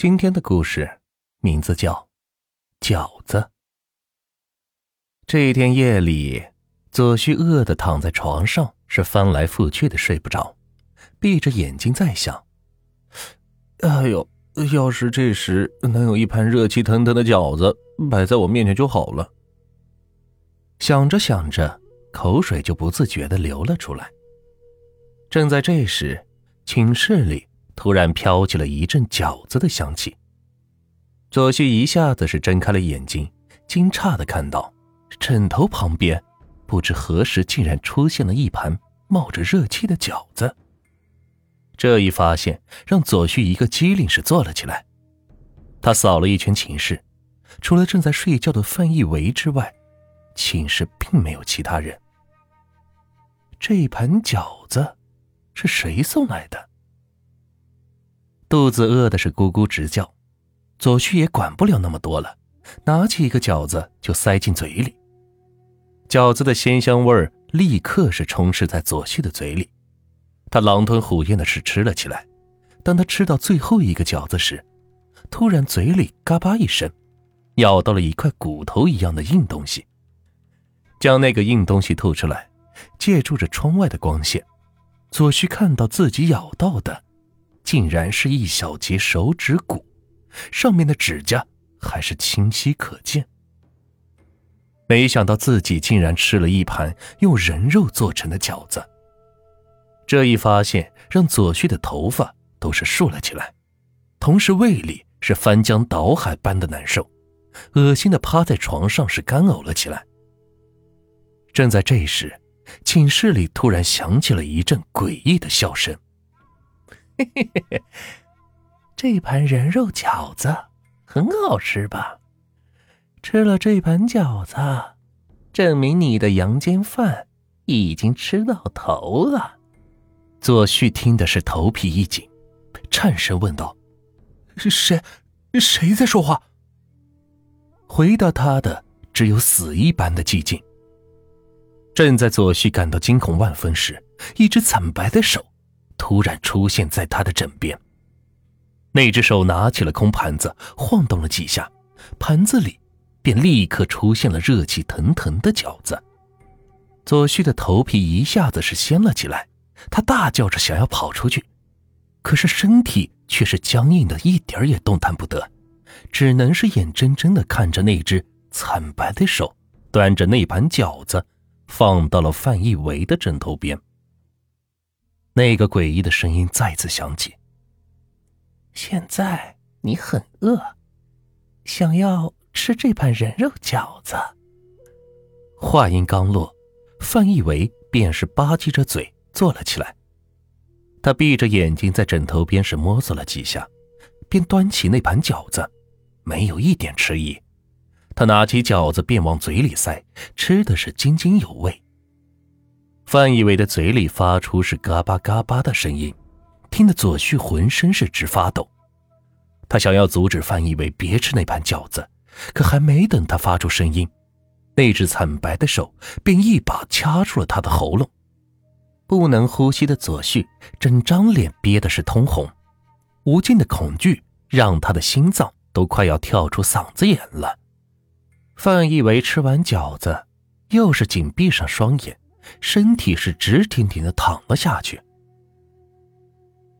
今天的故事名字叫《饺子》。这一天夜里，左旭饿得躺在床上，是翻来覆去的睡不着，闭着眼睛在想：“哎呦，要是这时能有一盘热气腾腾的饺子摆在我面前就好了。”想着想着，口水就不自觉的流了出来。正在这时，寝室里。突然飘起了一阵饺子的香气，左旭一下子是睁开了眼睛，惊诧的看到枕头旁边，不知何时竟然出现了一盘冒着热气的饺子。这一发现让左旭一个机灵是坐了起来，他扫了一圈寝室，除了正在睡觉的范一维之外，寝室并没有其他人。这盘饺子是谁送来的？肚子饿的是咕咕直叫，左旭也管不了那么多了，拿起一个饺子就塞进嘴里。饺子的鲜香味儿立刻是充斥在左旭的嘴里，他狼吞虎咽的是吃了起来。当他吃到最后一个饺子时，突然嘴里嘎巴一声，咬到了一块骨头一样的硬东西，将那个硬东西吐出来，借助着窗外的光线，左旭看到自己咬到的。竟然是一小节手指骨，上面的指甲还是清晰可见。没想到自己竟然吃了一盘用人肉做成的饺子。这一发现让左旭的头发都是竖了起来，同时胃里是翻江倒海般的难受，恶心的趴在床上是干呕了起来。正在这时，寝室里突然响起了一阵诡异的笑声。嘿嘿嘿嘿，这盘人肉饺子很好吃吧？吃了这盘饺子，证明你的阳间饭已经吃到头了。左旭听的是头皮一紧，颤声问道：“是谁？谁在说话？”回答他的只有死一般的寂静。正在左旭感到惊恐万分时，一只惨白的手。突然出现在他的枕边，那只手拿起了空盘子，晃动了几下，盘子里便立刻出现了热气腾腾的饺子。左旭的头皮一下子是掀了起来，他大叫着想要跑出去，可是身体却是僵硬的，一点也动弹不得，只能是眼睁睁的看着那只惨白的手端着那盘饺子放到了范一维的枕头边。那个诡异的声音再次响起。现在你很饿，想要吃这盘人肉饺子。话音刚落，范一维便是吧唧着嘴坐了起来。他闭着眼睛在枕头边是摸索了几下，便端起那盘饺子，没有一点迟疑。他拿起饺子便往嘴里塞，吃的是津津有味。范以为的嘴里发出是嘎巴嘎巴的声音，听得左旭浑身是直发抖。他想要阻止范以为别吃那盘饺子，可还没等他发出声音，那只惨白的手便一把掐住了他的喉咙。不能呼吸的左旭整张脸憋的是通红，无尽的恐惧让他的心脏都快要跳出嗓子眼了。范一伟吃完饺子，又是紧闭上双眼。身体是直挺挺的躺了下去。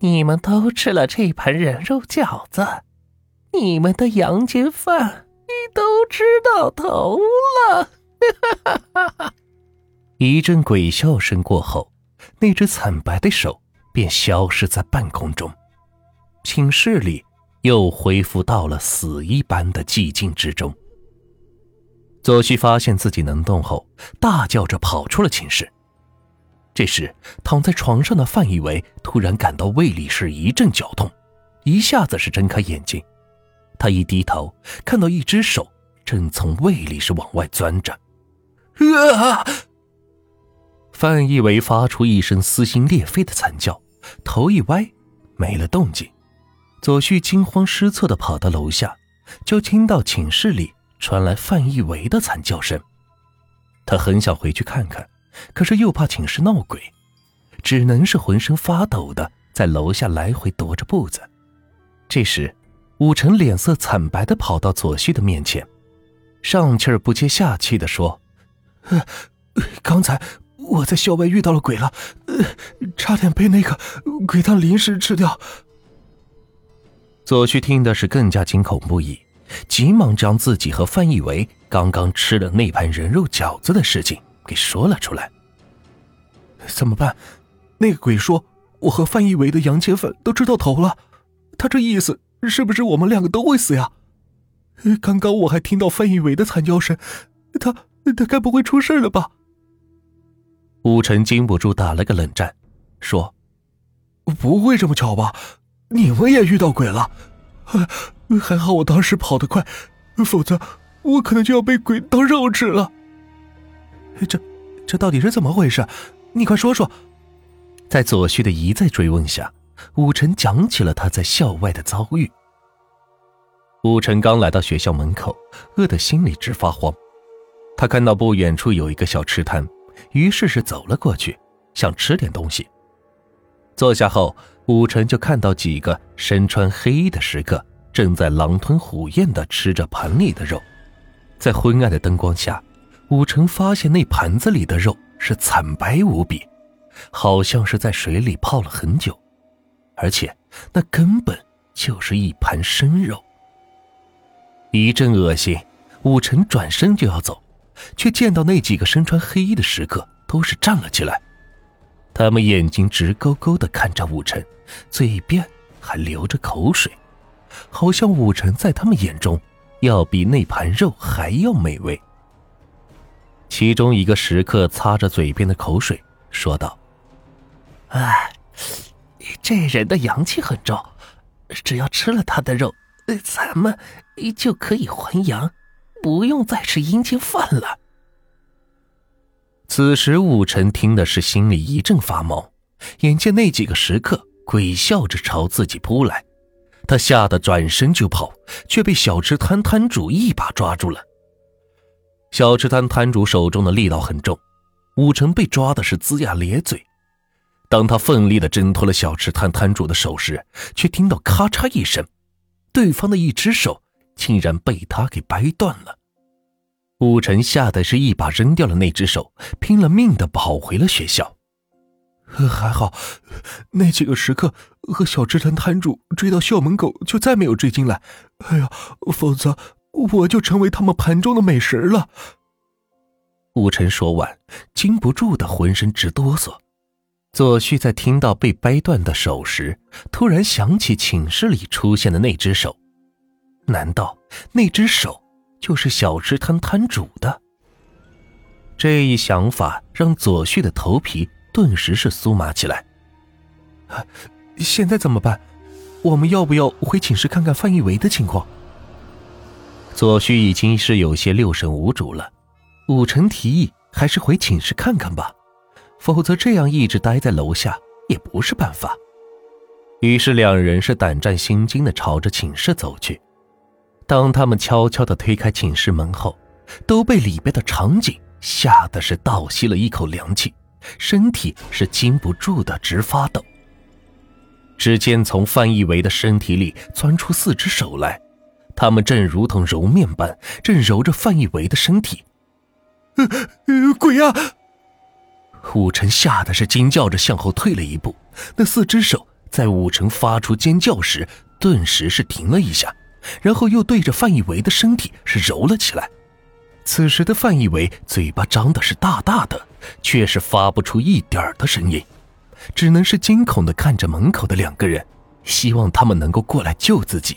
你们都吃了这盘人肉饺子，你们的阳间饭你都吃到头了。一阵鬼笑声过后，那只惨白的手便消失在半空中，寝室里又恢复到了死一般的寂静之中。左旭发现自己能动后，大叫着跑出了寝室。这时，躺在床上的范以为突然感到胃里是一阵绞痛，一下子是睁开眼睛。他一低头，看到一只手正从胃里是往外钻着。啊！范以为发出一声撕心裂肺的惨叫，头一歪，没了动静。左旭惊慌失措的跑到楼下，就听到寝室里。传来范一维的惨叫声，他很想回去看看，可是又怕寝室闹鬼，只能是浑身发抖的在楼下来回踱着步子。这时，武成脸色惨白的跑到左旭的面前，上气儿不接下气的说：“刚才我在校外遇到了鬼了，差点被那个鬼当零食吃掉。”左旭听的是更加惊恐不已，急忙将自己和范一维刚刚吃的那盘人肉饺子的事情给说了出来。怎么办？那个鬼说我和范一维的洋钱粉都吃到头了，他这意思。是不是我们两个都会死呀？刚刚我还听到范一伟的惨叫声，他他该不会出事了吧？武晨禁不住打了个冷战，说：“不会这么巧吧？你们也遇到鬼了？还好我当时跑得快，否则我可能就要被鬼当肉吃了。这这到底是怎么回事？你快说说。”在左旭的一再追问下。武晨讲起了他在校外的遭遇。武晨刚来到学校门口，饿得心里直发慌。他看到不远处有一个小吃摊，于是是走了过去，想吃点东西。坐下后，武晨就看到几个身穿黑衣的食客正在狼吞虎咽地吃着盘里的肉。在昏暗的灯光下，武晨发现那盘子里的肉是惨白无比，好像是在水里泡了很久。而且，那根本就是一盘生肉。一阵恶心，武晨转身就要走，却见到那几个身穿黑衣的食客都是站了起来，他们眼睛直勾勾的看着武晨，嘴边还流着口水，好像武晨在他们眼中要比那盘肉还要美味。其中一个食客擦着嘴边的口水，说道：“哎。”这人的阳气很重，只要吃了他的肉，咱们就可以还阳，不用再吃阴间饭了。此时，武臣听的是心里一阵发毛，眼见那几个食客鬼笑着朝自己扑来，他吓得转身就跑，却被小吃摊摊主一把抓住了。小吃摊摊主手中的力道很重，武臣被抓的是龇牙咧嘴。当他奋力的挣脱了小吃摊摊主的手时，却听到咔嚓一声，对方的一只手竟然被他给掰断了。武晨吓得是一把扔掉了那只手，拼了命的跑回了学校。还好，那几个食客和小吃摊摊主追到校门口就再没有追进来。哎呀，否则我就成为他们盘中的美食了。武晨说完，禁不住的浑身直哆嗦。左旭在听到被掰断的手时，突然想起寝室里出现的那只手，难道那只手就是小吃摊摊主的？这一想法让左旭的头皮顿时是酥麻起来。现在怎么办？我们要不要回寝室看看范一维的情况？左旭已经是有些六神无主了。武成提议，还是回寝室看看吧。否则，这样一直待在楼下也不是办法。于是，两人是胆战心惊的朝着寝室走去。当他们悄悄的推开寝室门后，都被里边的场景吓得是倒吸了一口凉气，身体是禁不住的直发抖。只见从范一维的身体里钻出四只手来，他们正如同揉面般，正揉着范一维的身体。呃，鬼啊！武成吓得是惊叫着向后退了一步，那四只手在武成发出尖叫时，顿时是停了一下，然后又对着范一维的身体是揉了起来。此时的范一维嘴巴张的是大大的，却是发不出一点儿的声音，只能是惊恐的看着门口的两个人，希望他们能够过来救自己。